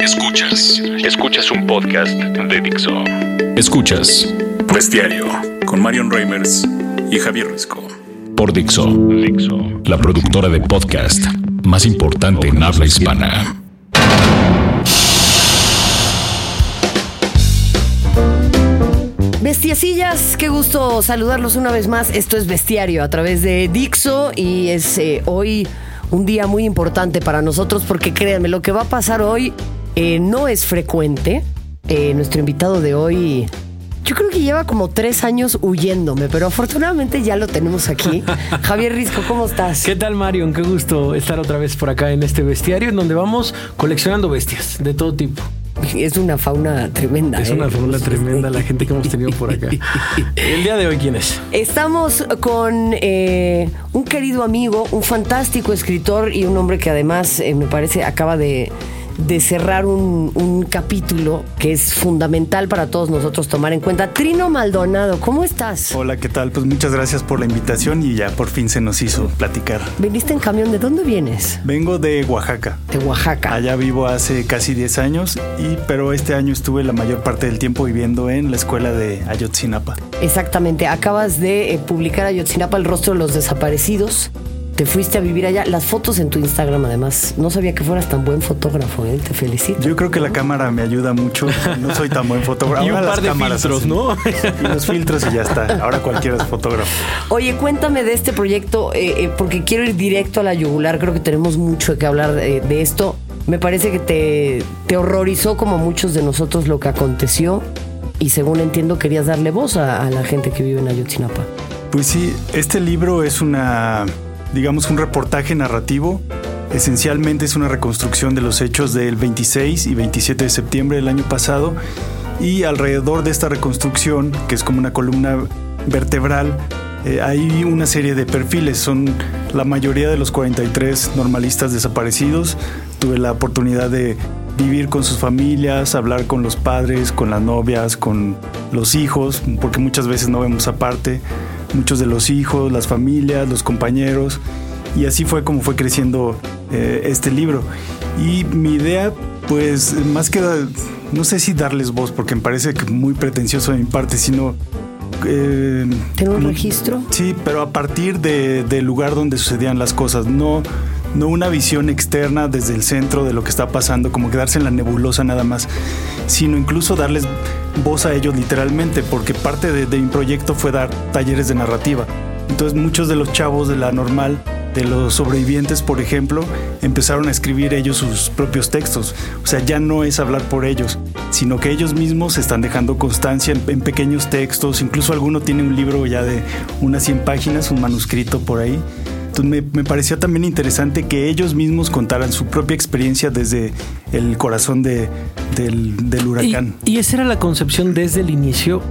Escuchas. Escuchas un podcast de Dixo. Escuchas Bestiario con Marion Reimers y Javier Risco. Por Dixo. Dixo. La productora de podcast más importante en habla hispana. Bestiacillas, qué gusto saludarlos una vez más. Esto es Bestiario a través de Dixo y es eh, hoy un día muy importante para nosotros porque créanme, lo que va a pasar hoy eh, no es frecuente. Eh, nuestro invitado de hoy, yo creo que lleva como tres años huyéndome, pero afortunadamente ya lo tenemos aquí. Javier Risco, ¿cómo estás? ¿Qué tal, Marion? Qué gusto estar otra vez por acá en este bestiario en donde vamos coleccionando bestias de todo tipo. Es una fauna tremenda. Es ¿eh? una fauna tremenda la gente que hemos tenido por acá. El día de hoy, ¿quién es? Estamos con eh, un querido amigo, un fantástico escritor y un hombre que además eh, me parece acaba de, de cerrar un, un capítulo que es fundamental para todos nosotros tomar en cuenta. Trino Maldonado, ¿cómo estás? Hola, ¿qué tal? Pues muchas gracias por la invitación y ya por fin se nos hizo platicar. ¿Viniste en camión? ¿De dónde vienes? Vengo de Oaxaca. De Oaxaca. Allá vivo hace casi 10 años, y, pero este año estuve la mayor parte del tiempo viviendo en la escuela de Ayotzinapa. Exactamente, acabas de eh, publicar Ayotzinapa, el rostro de los desaparecidos. Te fuiste a vivir allá. Las fotos en tu Instagram, además. No sabía que fueras tan buen fotógrafo, ¿eh? Te felicito. Yo creo que la cámara me ayuda mucho. No soy tan buen fotógrafo. Y un Ahora par las de cámaras filtros, hacen- ¿no? Y los filtros y ya está. Ahora cualquiera es fotógrafo. Oye, cuéntame de este proyecto, eh, eh, porque quiero ir directo a la yugular. Creo que tenemos mucho que hablar de, de esto. Me parece que te, te horrorizó, como muchos de nosotros, lo que aconteció. Y según entiendo, querías darle voz a, a la gente que vive en Ayotzinapa. Pues sí, este libro es una, digamos, un reportaje narrativo. Esencialmente es una reconstrucción de los hechos del 26 y 27 de septiembre del año pasado. Y alrededor de esta reconstrucción, que es como una columna vertebral, eh, hay una serie de perfiles. Son la mayoría de los 43 normalistas desaparecidos. Tuve la oportunidad de vivir con sus familias, hablar con los padres, con las novias, con los hijos, porque muchas veces no vemos aparte, muchos de los hijos, las familias, los compañeros, y así fue como fue creciendo eh, este libro. Y mi idea, pues, más que, no sé si darles voz, porque me parece que muy pretencioso de mi parte, sino... eh, ¿Tener un registro? Sí, pero a partir de- del lugar donde sucedían las cosas, no, no una visión externa desde el centro de lo que está pasando, como quedarse en la nebulosa nada más, sino incluso darles voz a ellos literalmente, porque parte de, mi proyecto fue dar talleres de narrativa. Entonces muchos de los chavos de la normal, de los sobrevivientes, por ejemplo, empezaron a escribir ellos sus propios textos. O sea, ya no es hablar por ellos, sino que ellos mismos están dejando constancia en, en pequeños textos. Incluso alguno tiene un libro ya de unas 100 páginas, un manuscrito por ahí. Entonces me, me parecía también interesante que ellos mismos contaran su propia experiencia desde el corazón de- del, del ¿Y, huracán. y esa era la concepción desde el inicio?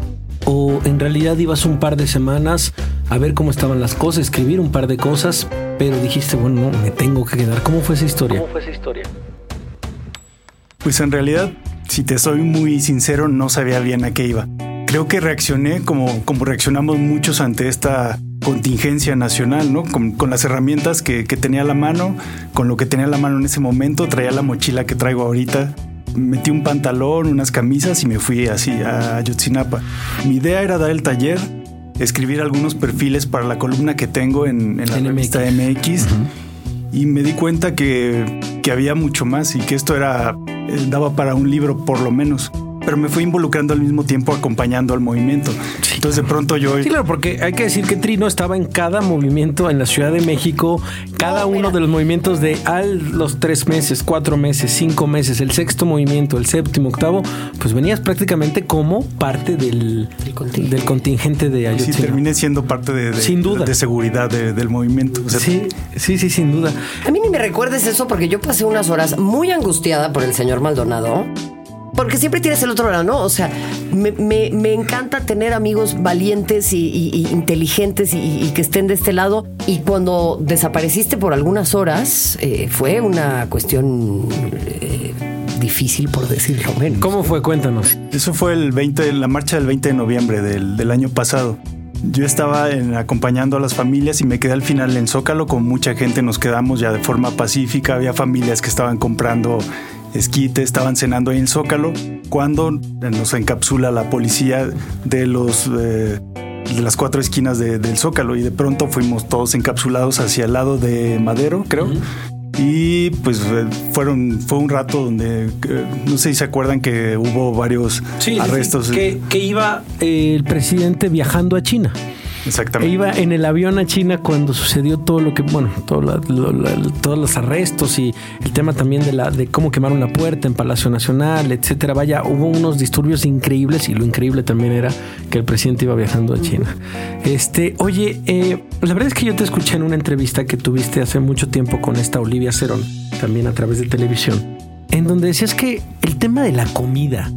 ¿O en realidad ibas un par de semanas a ver cómo estaban las cosas, escribir un par de cosas, pero dijiste, bueno, no, me tengo que quedar? ¿Cómo fue esa historia? ¿Cómo fue esa historia? Pues en realidad, si te soy muy sincero, no sabía bien a qué iba. Creo que reaccioné como, como reaccionamos muchos ante esta contingencia nacional, ¿no? Con, con las herramientas que, que tenía a la mano, con lo que tenía a la mano en ese momento, traía la mochila que traigo ahorita, metí un pantalón, unas camisas y me fui así a Ayotzinapa. Mi idea era dar el taller, escribir algunos perfiles para la columna que tengo en, en la En revista MX y me di cuenta que, que había mucho más y que esto era eh, daba para un libro por lo menos. Pero me fui involucrando al mismo tiempo acompañando al movimiento. Entonces de pronto yo... Sí, claro, porque hay que decir que Trino estaba en cada movimiento en la Ciudad de México, cada No, uno mira. de los movimientos de al los tres meses, cuatro meses, cinco meses, el sexto movimiento, el séptimo, octavo, pues venías prácticamente como parte del, Del contingente. del contingente de Sí, Ayotzinapa. terminé siendo parte de, de- Sin duda. de seguridad de- del movimiento. O sea, Sí, sí, sí, sin duda. A mí ni me recuerdes eso porque yo pasé unas horas muy angustiada por el señor Maldonado. Porque siempre tienes el otro lado, ¿no? O sea, me, me- me encanta tener amigos valientes y, y- y inteligentes y, y que estén de este lado. Y cuando desapareciste por algunas horas, eh, fue una cuestión eh, difícil, por decirlo menos. ¿Cómo fue? Cuéntanos. Eso fue el 20, la marcha del 20 de noviembre del, del año pasado. Yo estaba en- acompañando a las familias y me quedé al final en Zócalo con mucha gente. Nos quedamos ya de forma pacífica. Había familias que estaban comprando esquite, estaban cenando ahí en el Zócalo, cuando nos encapsula la policía de los... Eh, de las cuatro esquinas del Zócalo y de pronto fuimos todos encapsulados hacia el lado de Madero, creo. Y pues eh, fueron, fue un rato donde, eh, no sé si se acuerdan que hubo varios arrestos. que, que, iba el presidente viajando a China. Exactamente. E iba en el avión a China cuando sucedió todo lo que, bueno, todo todos los arrestos y el tema también de, la, de cómo quemaron la puerta en Palacio Nacional, etcétera. Vaya, hubo unos disturbios increíbles y lo increíble también era que el presidente iba viajando a China. Este, oye, eh, la verdad es que yo te escuché en una entrevista que tuviste hace mucho tiempo con esta Olivia Cerón, también a través de televisión, en donde decías que el tema de la comida,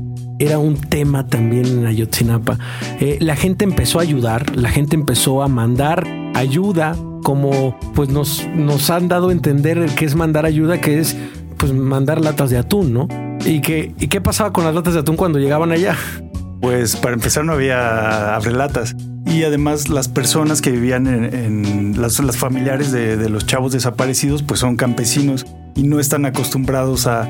era un tema también en Ayotzinapa. Eh, la gente empezó a ayudar, la gente empezó a mandar ayuda, como pues nos, nos han dado a entender que es mandar ayuda, que es pues mandar latas de atún, ¿no? ¿Y, que, ¿Y qué pasaba con las latas de atún cuando llegaban allá? Pues para empezar no había abrelatas. Y además las personas que vivían en, las, familiares de, de, los chavos desaparecidos pues son campesinos y no están acostumbrados a,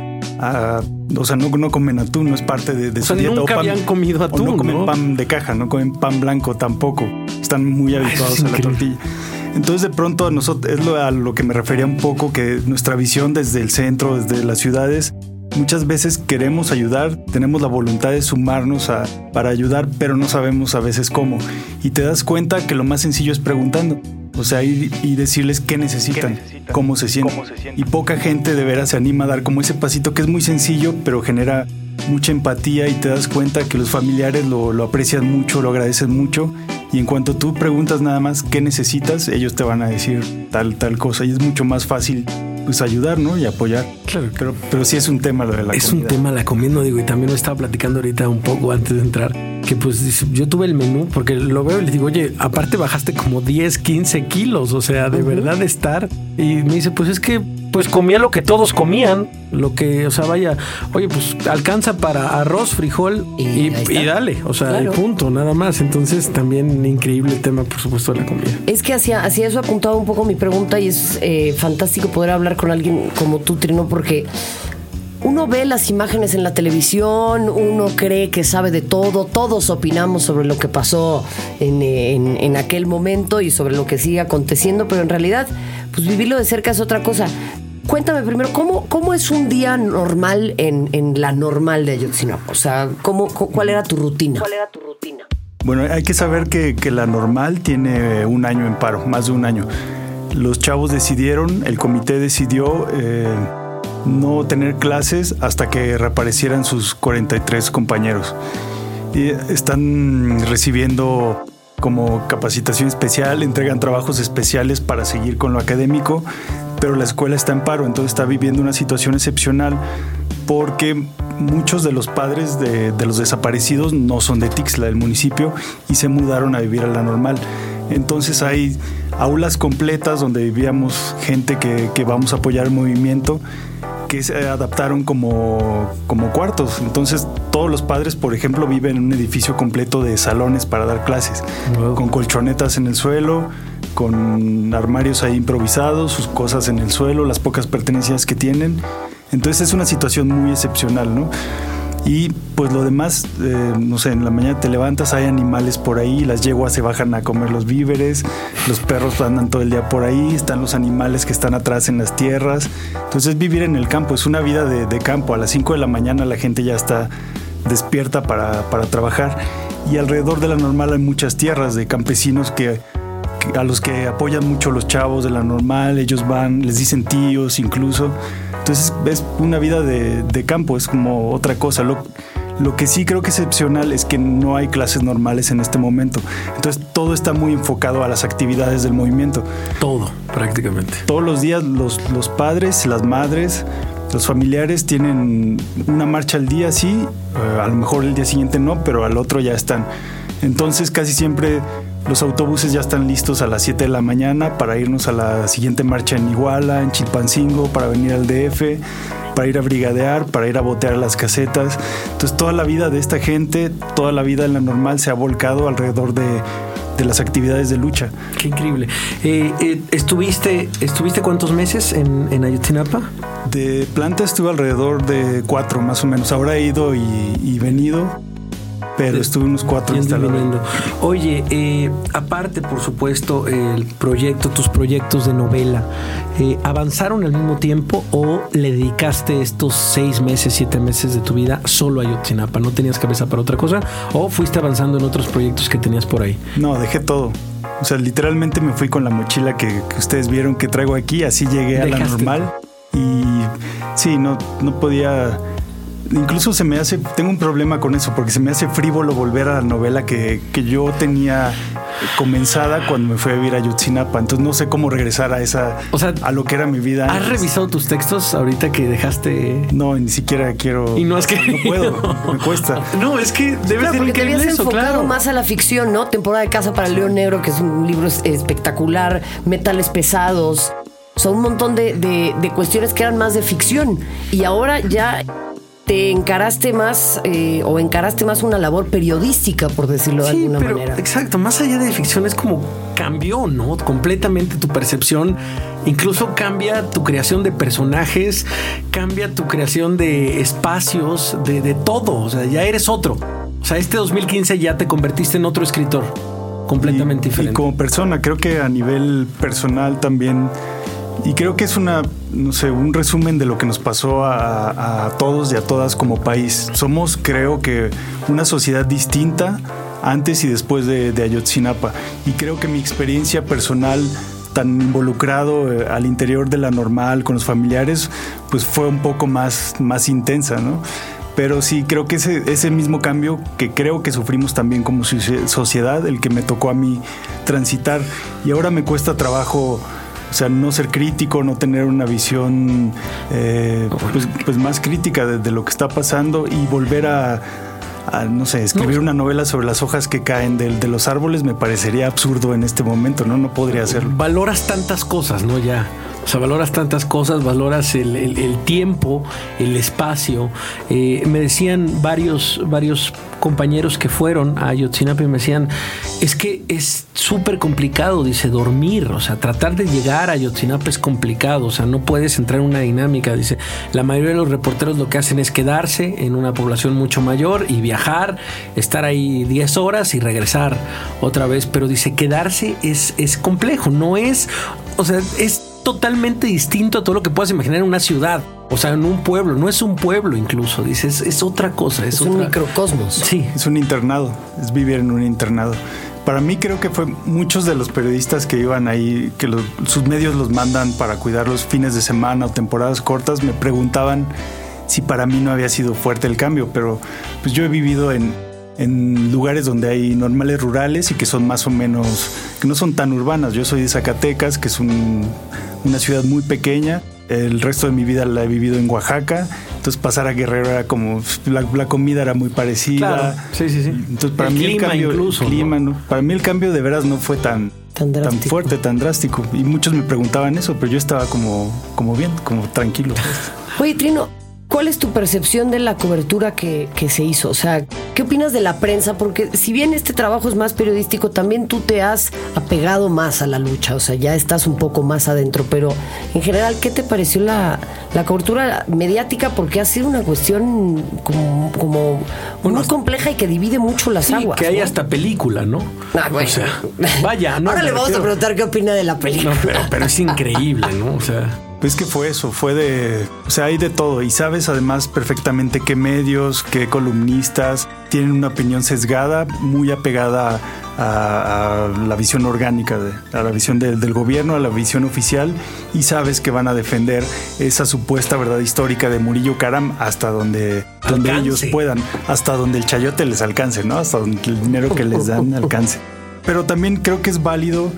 o sea, no, no, comen atún, no es parte de, su dieta. Nunca habían comido atún. no comen pan de caja, no comen pan blanco tampoco. Están muy habituados a la tortilla. Entonces de pronto a nosotros es lo, a lo que me refería un poco que nuestra visión desde el centro, desde las ciudades, muchas veces queremos ayudar, tenemos la voluntad de sumarnos a, para ayudar, pero no sabemos a veces cómo. Y te das cuenta que lo más sencillo es preguntando. O sea, y, decirles qué necesitan, Cómo, se sienten. Y poca gente de veras se anima a dar como ese pasito que es muy sencillo, pero genera mucha empatía y te das cuenta que los familiares lo, lo aprecian mucho, lo agradecen mucho. Y en cuanto tú preguntas nada más qué necesitas, ellos te van a decir tal, tal cosa. Y es mucho más fácil pues ayudar, ¿no? Y apoyar. Claro. Pero, pero sí es un tema lo de la Es un tema la comida, digo, y también lo estaba platicando ahorita un poco antes de entrar, que pues yo tuve el menú, porque lo veo y le digo, oye, aparte bajaste como 10, 15 kilos, o sea, de verdad estar. Y me dice, pues es que pues comía lo que todos comían, lo que, o sea, vaya, oye, pues alcanza para arroz, frijol y, dale, o sea, el punto, nada más. Entonces, también increíble el tema, por supuesto, de la comida. Es que hacia, hacia eso apuntado un poco mi pregunta y es eh, fantástico poder hablar con alguien como tú, Trino, porque uno ve las imágenes en la televisión, uno cree que sabe de todo, todos opinamos sobre lo que pasó en, en, aquel momento y sobre lo que sigue aconteciendo, pero en realidad, pues vivirlo de cerca es otra cosa. Cuéntame primero, ¿cómo, cómo es un día normal en, en la normal de Ayotzinapa? O sea, ¿cómo, ¿cuál era tu rutina? ¿Cuál era tu rutina? Bueno, hay que saber que, que la normal tiene un año en paro, más de un año. Los chavos decidieron, el comité decidió eh, no tener clases hasta que reaparecieran sus 43 compañeros. Y están recibiendo como capacitación especial, entregan trabajos especiales para seguir con lo académico pero la escuela está en paro, entonces está viviendo una situación excepcional porque muchos de los padres de, los desaparecidos no son de Tixla, del municipio, y se mudaron a vivir a la normal. Entonces hay aulas completas donde vivíamos gente que, que vamos a apoyar el movimiento que se adaptaron como, como cuartos. Entonces, todos los padres, por ejemplo, viven en un edificio completo de salones para dar clases, con colchonetas en el suelo, con armarios ahí improvisados, sus cosas en el suelo, las pocas pertenencias que tienen. Entonces es una situación muy excepcional, ¿no? Y pues lo demás, eh, no sé, en la mañana te levantas, hay animales por ahí, las yeguas se bajan a comer los víveres, los perros andan todo el día por ahí, están los animales que están atrás en las tierras. Entonces vivir en el campo es una vida de, campo. A las 5 de la mañana la gente ya está despierta para, para trabajar y alrededor de la normal hay muchas tierras de campesinos que a los que apoyan mucho los chavos de la normal, ellos van, les dicen tíos incluso. Entonces es una vida de, campo, es como otra cosa. Lo, lo que sí creo que es excepcional es que no hay clases normales en este momento. Entonces todo está muy enfocado a las actividades del movimiento. Todo, prácticamente. Todos los días los, los padres, las madres, los familiares tienen una marcha al día, sí, eh, a lo mejor el día siguiente no, pero al otro ya están. Entonces casi siempre los autobuses ya están listos a las 7 de la mañana para irnos a la siguiente marcha en Iguala, en Chilpancingo, para venir al DF, para ir a brigadear, para ir a botear las casetas. Entonces toda la vida de esta gente, toda la vida en la normal se ha volcado alrededor de, de las actividades de lucha. Qué increíble. Eh, eh, ¿estuviste, ¿Estuviste cuántos meses en, en, Ayotzinapa? De planta estuve alrededor de cuatro más o menos. Ahora he ido y, y venido pero estuve unos cuatro instalando. Oye, eh, aparte, por supuesto, el proyecto, tus proyectos de novela, eh, ¿avanzaron al mismo tiempo o le dedicaste estos seis meses, siete meses de tu vida solo a Yotzinapa? ¿No tenías cabeza para otra cosa? ¿O fuiste avanzando en otros proyectos que tenías por ahí? No, dejé todo. O sea, literalmente me fui con la mochila que, ustedes vieron que traigo aquí, así llegué a la normal. Y sí, no, no podía incluso se me hace, tengo un problema con eso, porque se me hace frívolo volver a la novela que, yo tenía comenzada cuando me fui a vivir a Yotzinapa. Entonces no sé cómo regresar a esa, o sea, a lo que era mi vida. ¿Has revisado tus textos ahorita que dejaste? No, ni siquiera quiero. Y no es que no puedo, me cuesta. No, es que debe ser porque te habías enfocado más a la ficción, ¿no? Temporada de Casa para el León Negro, que es un libro espectacular, metales pesados. Son un montón de, de cuestiones que eran más de ficción. Y ahora ya te encaraste más eh, o encaraste más una labor periodística, por decirlo de alguna manera. Exacto, más allá de ficción es como cambió, ¿no? Completamente tu percepción, incluso cambia tu creación de personajes, cambia tu creación de espacios, de, todo, o sea, ya eres otro. O sea, este 2015 ya te convertiste en otro escritor, completamente diferente. Y como persona, creo que a nivel personal también y creo que es una, no sé, un resumen de lo que nos pasó a, todos y a todas como país. Somos, creo que, una sociedad distinta antes y después de, Ayotzinapa. Y creo que mi experiencia personal tan involucrado eh, al interior de la normal con los familiares, pues fue un poco más, más intensa, ¿no? Pero sí, creo que ese, ese mismo cambio que creo que sufrimos también como sociedad, el que me tocó a mí transitar, y ahora me cuesta trabajo o sea, no ser crítico, no tener una visión eh, pues, pues, más crítica de, lo que está pasando y volver a, no sé, escribir una novela sobre las hojas que caen de, de, los árboles me parecería absurdo en este momento, ¿no? No podría hacerlo. Valoras tantas cosas, ¿no? Ya. O sea, valoras tantas cosas, valoras el, tiempo, el espacio. Eh, me decían varios, varios compañeros que fueron a Ayotzinapa y me decían, es que es súper complicado, dice, dormir. O sea, tratar de llegar a Ayotzinapa es complicado. O sea, no puedes entrar en una dinámica. Dice, la mayoría de los reporteros lo que hacen es quedarse en una población mucho mayor y viajar, estar ahí 10 horas y regresar otra vez. Pero dice, quedarse es, es complejo. No es, o sea, es totalmente distinto a todo lo que puedas imaginar en una ciudad. O sea, en un pueblo, no es un pueblo incluso, dices, es otra cosa. Es, un microcosmos. Sí. Es un internado, es vivir en un internado. Para mí creo que fue muchos de los periodistas que iban ahí, que sus medios los mandan para cuidar los fines de semana o temporadas cortas, me preguntaban si para mí no había sido fuerte el cambio, pero pues yo he vivido en, en lugares donde hay normales rurales y que son más o menos, que no son tan urbanas. Yo soy de Zacatecas, que es una ciudad muy pequeña. El resto de mi vida la he vivido en Oaxaca. Entonces pasar a Guerrero era como la, comida era muy parecida. Sí, sí, sí. Entonces para mí el cambio, incluso, clima, para mí el cambio de veras no fue tan tan, fuerte, tan drástico. Y muchos me preguntaban eso, pero yo estaba como como bien, como tranquilo. Oye, Trino, ¿Cuál es tu percepción de la cobertura que, se hizo? O sea, ¿qué opinas de la prensa? Porque si bien este trabajo es más periodístico, también tú te has apegado más a la lucha, o sea, ya estás un poco más adentro, pero en general, ¿qué te pareció la, cobertura mediática? Porque ha sido una cuestión como, muy compleja y que divide mucho las sí, aguas. Que hay hasta película, ¿no? Ah, bueno. O sea, vaya, ¿no? Ahora le vamos a preguntar qué opina de la película. pero, pero es increíble, ¿no? O sea... Pues que fue eso, fue de, o sea, hay de todo y sabes además perfectamente qué medios, qué columnistas tienen una opinión sesgada, muy apegada a, la visión orgánica, de, a la visión del gobierno, a la visión oficial y sabes que van a defender esa supuesta verdad histórica de Murillo Caram hasta donde, donde ellos puedan, hasta donde el chayote les alcance, ¿no? Hasta donde el dinero que les dan alcance. Pero también creo que es válido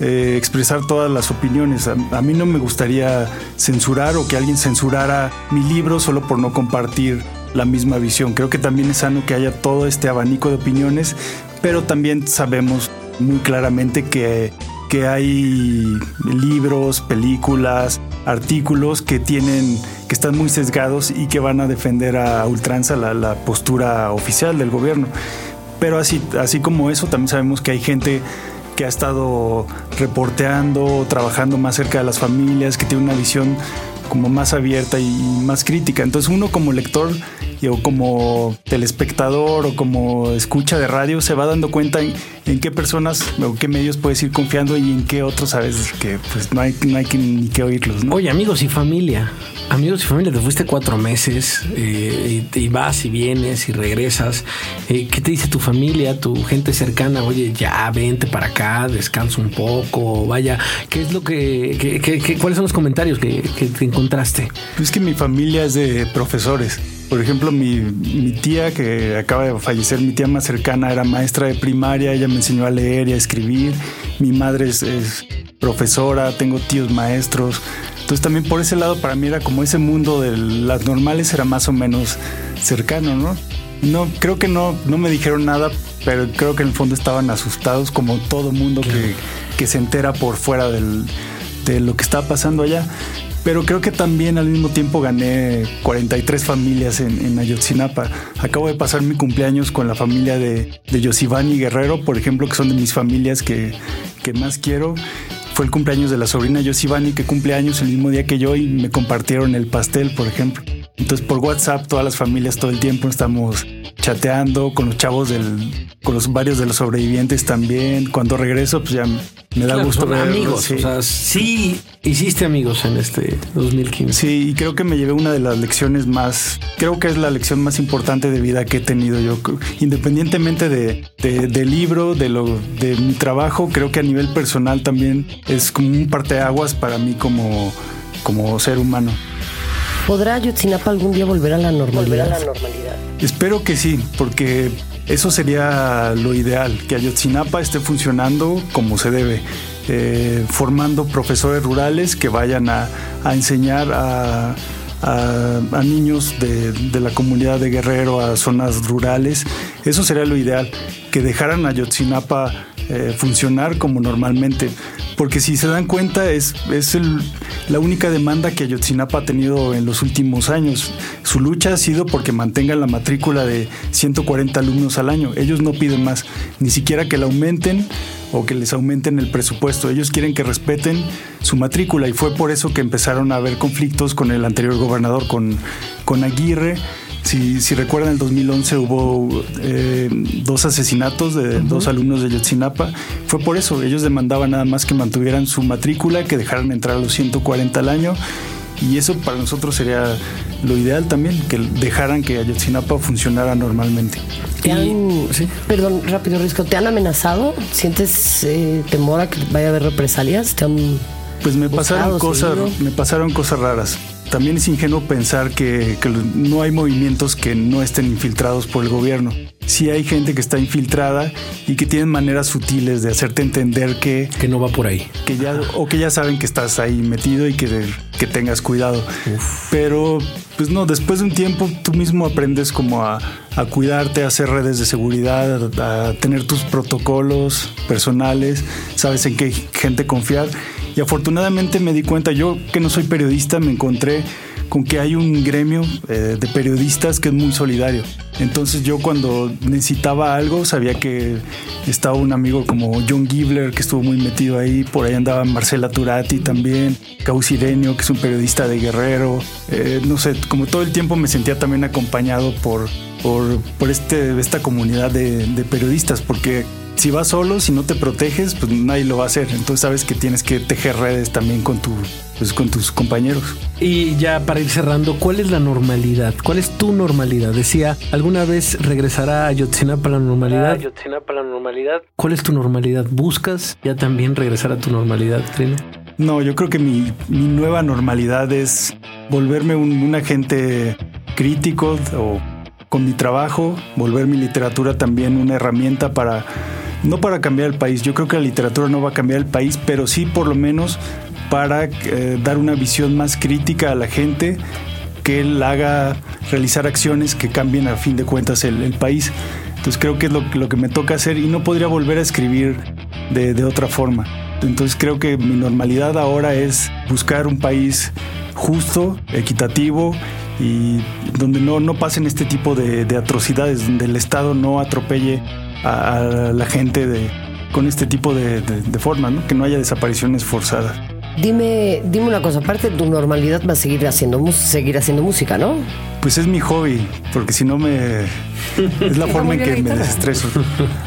eh, expresar todas las opiniones. A, mí no me gustaría censurar o que alguien censurara mi libro solo por no compartir la misma visión. Creo que también es sano que haya todo este abanico de opiniones, pero también sabemos muy claramente que, que hay libros, películas, artículos que tienen que están muy sesgados y que van a defender a ultranza la postura oficial del gobierno Pero así, así como eso, también sabemos que hay gente que ha estado reporteando, trabajando más cerca de las familias, que tiene una visión como más abierta y más crítica. Entonces uno como lector o como telespectador o como escucha de radio se va dando cuenta en, qué personas o qué medios puedes ir confiando y en qué otros sabes que pues no hay, no hay que, ni que oírlos. Oye, amigos y familia, amigos y familia, te fuiste cuatro meses eh, y, vas y vienes y regresas. Eh, ¿Qué te dice tu familia, tu gente cercana? Oye, ya vente para acá, descansa un poco, vaya. ¿Qué es lo que, cuáles son los comentarios que, que te encontraste? Es que mi familia es de profesores. Por ejemplo, mi, mi, tía que acaba de fallecer, mi tía más cercana era maestra de primaria, ella me enseñó a leer y a escribir. Mi madre es, profesora, tengo tíos maestros. Entonces también por ese lado para mí era como ese mundo de las normales era más o menos cercano, ¿no? No, creo que no, no me dijeron nada, pero creo que en el fondo estaban asustados como todo mundo que, que, se entera por fuera del, de lo que está pasando allá. Pero creo que también al mismo tiempo gané 43 familias en, Ayotzinapa. Acabo de pasar mi cumpleaños con la familia de, de Yosivani Guerrero, por ejemplo, que son de mis familias que, más quiero. Fue el cumpleaños de la sobrina Yosivani, que cumple años el mismo día que yo, y me compartieron el pastel, por ejemplo. Entonces por WhatsApp todas las familias todo el tiempo estamos chateando con los chavos del, con los varios de los sobrevivientes también. Cuando regreso, pues ya me da gusto ver amigos. Sí. O sea, sí hiciste amigos en este 2015. Sí, y creo que me llevé una de las lecciones más, creo que es la lección más importante de vida que he tenido yo. Independientemente de, del libro, de lo, de mi trabajo, creo que a nivel personal también es como un parteaguas para mí como, como ser humano. ¿Podrá Ayotzinapa algún día volver a la normalidad? a la normalidad? Espero que sí, porque eso sería lo ideal, que Ayotzinapa esté funcionando como se debe, eh, formando profesores rurales que vayan a, enseñar a, niños de, la comunidad de Guerrero, a zonas rurales. Eso sería lo ideal, que dejaran a Ayotzinapa eh, funcionar como normalmente. Porque si se dan cuenta, es, es la única demanda que Ayotzinapa ha tenido en los últimos años. Su lucha ha sido porque mantengan la matrícula de 140 alumnos al año. Ellos no piden más, ni siquiera que la aumenten o que les aumenten el presupuesto. Ellos quieren que respeten su matrícula y fue por eso que empezaron a haber conflictos con el anterior gobernador, con, con Aguirre si, si recuerdan, en el 2011 hubo eh, dos asesinatos de dos alumnos de Yotzinapa. Fue por eso, ellos demandaban nada más que mantuvieran su matrícula, que dejaran entrar a los 140 al año. Y eso para nosotros sería lo ideal también, que dejaran que Ayotzinapa funcionara normalmente. Perdón, rápido, Risco, ¿te han amenazado? ¿Sientes eh, temor a que vaya a haber represalias? ¿Te han pues me pasaron cosas, me pasaron cosas raras también es ingenuo pensar que, no hay movimientos que no estén infiltrados por el gobierno. Sí hay gente que está infiltrada y que tienen maneras sutiles de hacerte entender que... Que no va por ahí. Que ya, o que ya saben que estás ahí metido y que, que tengas cuidado. Pero, pues no, después de un tiempo tú mismo aprendes como a, a cuidarte, a hacer redes de seguridad, a tener tus protocolos personales, sabes en qué gente confiar y afortunadamente me di cuenta, yo que no soy periodista, me encontré con que hay un gremio eh, de periodistas que es muy solidario. Entonces yo cuando necesitaba algo sabía que estaba un amigo como John Gibler que estuvo muy metido ahí, por ahí andaba Marcela Turati también, Causirenio que es un periodista de Guerrero, eh, no sé, como todo el tiempo me sentía también acompañado por, por, por este, esta comunidad de, de periodistas porque si vas solo, si no te proteges, pues nadie lo va a hacer. Entonces sabes que tienes que tejer redes también con tu, pues, con tus compañeros. Y ya para ir cerrando, ¿cuál es la normalidad? ¿Cuál es tu normalidad? Decía, ¿alguna vez regresará a Yotzinapa la normalidad? Ayotzinapa la normalidad. ¿Cuál es tu normalidad? ¿Buscas ya también regresar a tu normalidad, Trino? No, yo creo que mi, nueva normalidad es volverme un, un agente crítico o con mi trabajo, volver mi literatura también una herramienta para no para cambiar el país, yo creo que la literatura no va a cambiar el país, pero sí por lo menos para eh, dar una visión más crítica a la gente, que él haga realizar acciones que cambien a fin de cuentas el, país. Entonces creo que es lo, que me toca hacer y no podría volver a escribir de, de otra forma. Entonces creo que mi normalidad ahora es buscar un país justo, equitativo y donde no, no pasen este tipo de, atrocidades, donde el Estado no atropelle a, la gente de, con este tipo de, de formas, ¿no? que no haya desapariciones forzadas. Dime, dime una cosa, aparte de tu normalidad vas a seguir haciendo, seguir haciendo música, ¿no? Pues es mi hobby, porque si no me... Es la forma en que me desestreso.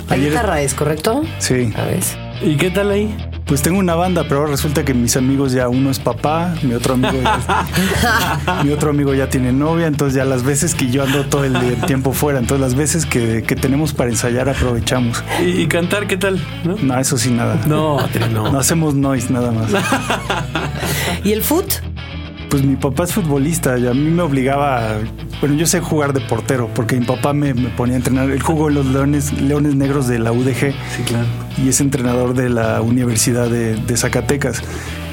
La guitarra es, ¿correcto? Sí. A ver. ¿Y qué tal ahí? Pues tengo una banda, pero resulta que mis amigos ya uno es papá, mi otro amigo ya, mi otro amigo ya tiene novia, entonces ya las veces que yo ando todo el tiempo fuera, entonces las veces que, tenemos para ensayar aprovechamos. ¿Y, cantar qué tal? ¿No? eso sí nada. No, no. No hacemos noise nada más. ¿Y el foot? Pues mi papá es futbolista y a mí me obligaba, bueno, yo sé jugar de portero porque mi papá me, ponía a entrenar. Él jugó en los Leones, Leones Negros de la UDG. Sí, claro. Y es entrenador de la Universidad de, Zacatecas.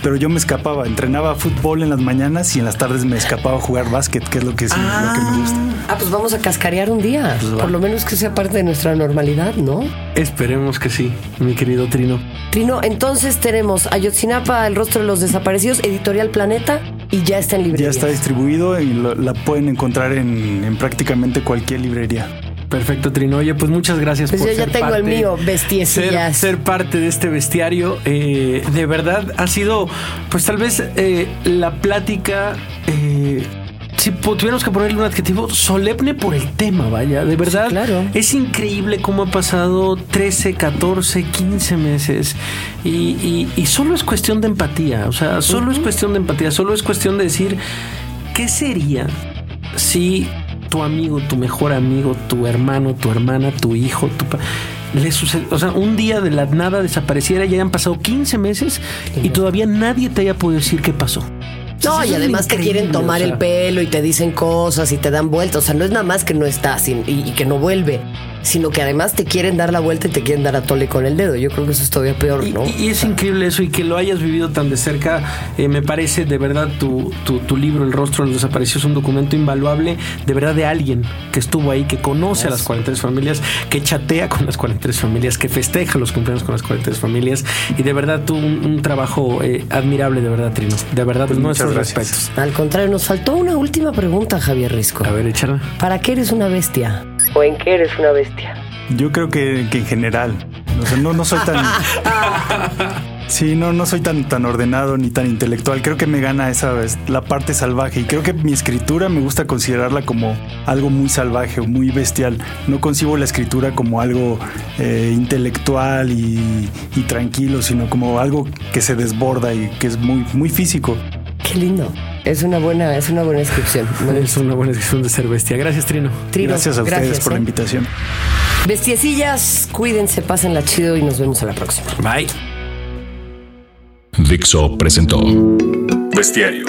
Pero yo me escapaba, entrenaba fútbol en las mañanas y en las tardes me escapaba a jugar básquet, que es lo que, sí, lo que me gusta. Ah, pues vamos a cascarear un día. Pues Por lo menos que sea parte de nuestra normalidad, ¿no? Esperemos que sí, mi querido Trino. Trino, entonces tenemos Ayotzinapa, El rostro de los desaparecidos, Editorial Planeta y ya está en librería. Ya está distribuido y la pueden encontrar en, prácticamente cualquier librería. Perfecto, Trino. Oye, pues muchas gracias pues yo ya tengo el mío, bestiecillas. Ser, parte de este bestiario. Eh, de verdad ha sido, pues tal vez eh, la plática eh, si tuviéramos que ponerle un adjetivo, solemne por el tema, vaya. De verdad, claro. es increíble cómo ha pasado 13, 14, 15 meses y, solo es cuestión de empatía. O sea, solo es cuestión de empatía, solo es cuestión de decir, ¿qué sería si tu amigo, tu mejor amigo, tu hermano, tu hermana, tu hijo, tu le sucede, o sea, un día de la nada desapareciera, ya han pasado 15 meses y todavía nadie te haya podido decir qué pasó. No, y además te quieren tomar el pelo y te dicen cosas y te dan vueltas. O sea, no es nada más que no estás y, y que no vuelve sino que además te quieren dar la vuelta y te quieren dar a tole con el dedo. Yo creo que eso es todavía peor, ¿no? Y, es increíble eso y que lo hayas vivido tan de cerca. Eh, me parece de verdad tu, tu, libro, El rostro de los desaparecidos, es un documento invaluable, de verdad de alguien que estuvo ahí, que conoce a las 43 familias, que chatea con las 43 familias, que festeja los cumpleaños con las 43 familias y de verdad tú un, trabajo eh, admirable, de verdad, Trino. De verdad, pues respetos. Al contrario, nos faltó una última pregunta, Javier Risco. A ver, échala. ¿Para qué eres una bestia? ¿O en qué eres una bestia? Yo creo que, en general. O sea, no, no soy tan. Sí, no, no soy tan, tan ordenado ni tan intelectual. Creo que me gana esa la parte salvaje. Y creo que mi escritura me gusta considerarla como algo muy salvaje o muy bestial. No concibo la escritura como algo eh, intelectual y, y, tranquilo, sino como algo que se desborda y que es muy, muy físico. Qué lindo. Es una buena, es una buena descripción. Es una buena descripción de ser bestia. Gracias, Trino. gracias a ustedes por la ¿eh? invitación. Bestiecillas, cuídense, pásenla chido y nos vemos a la próxima. Bye. Dixo presentó Bestiario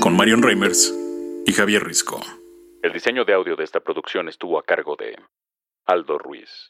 con Marion Reimers y Javier Risco. El diseño de audio de esta producción estuvo a cargo de Aldo Ruiz.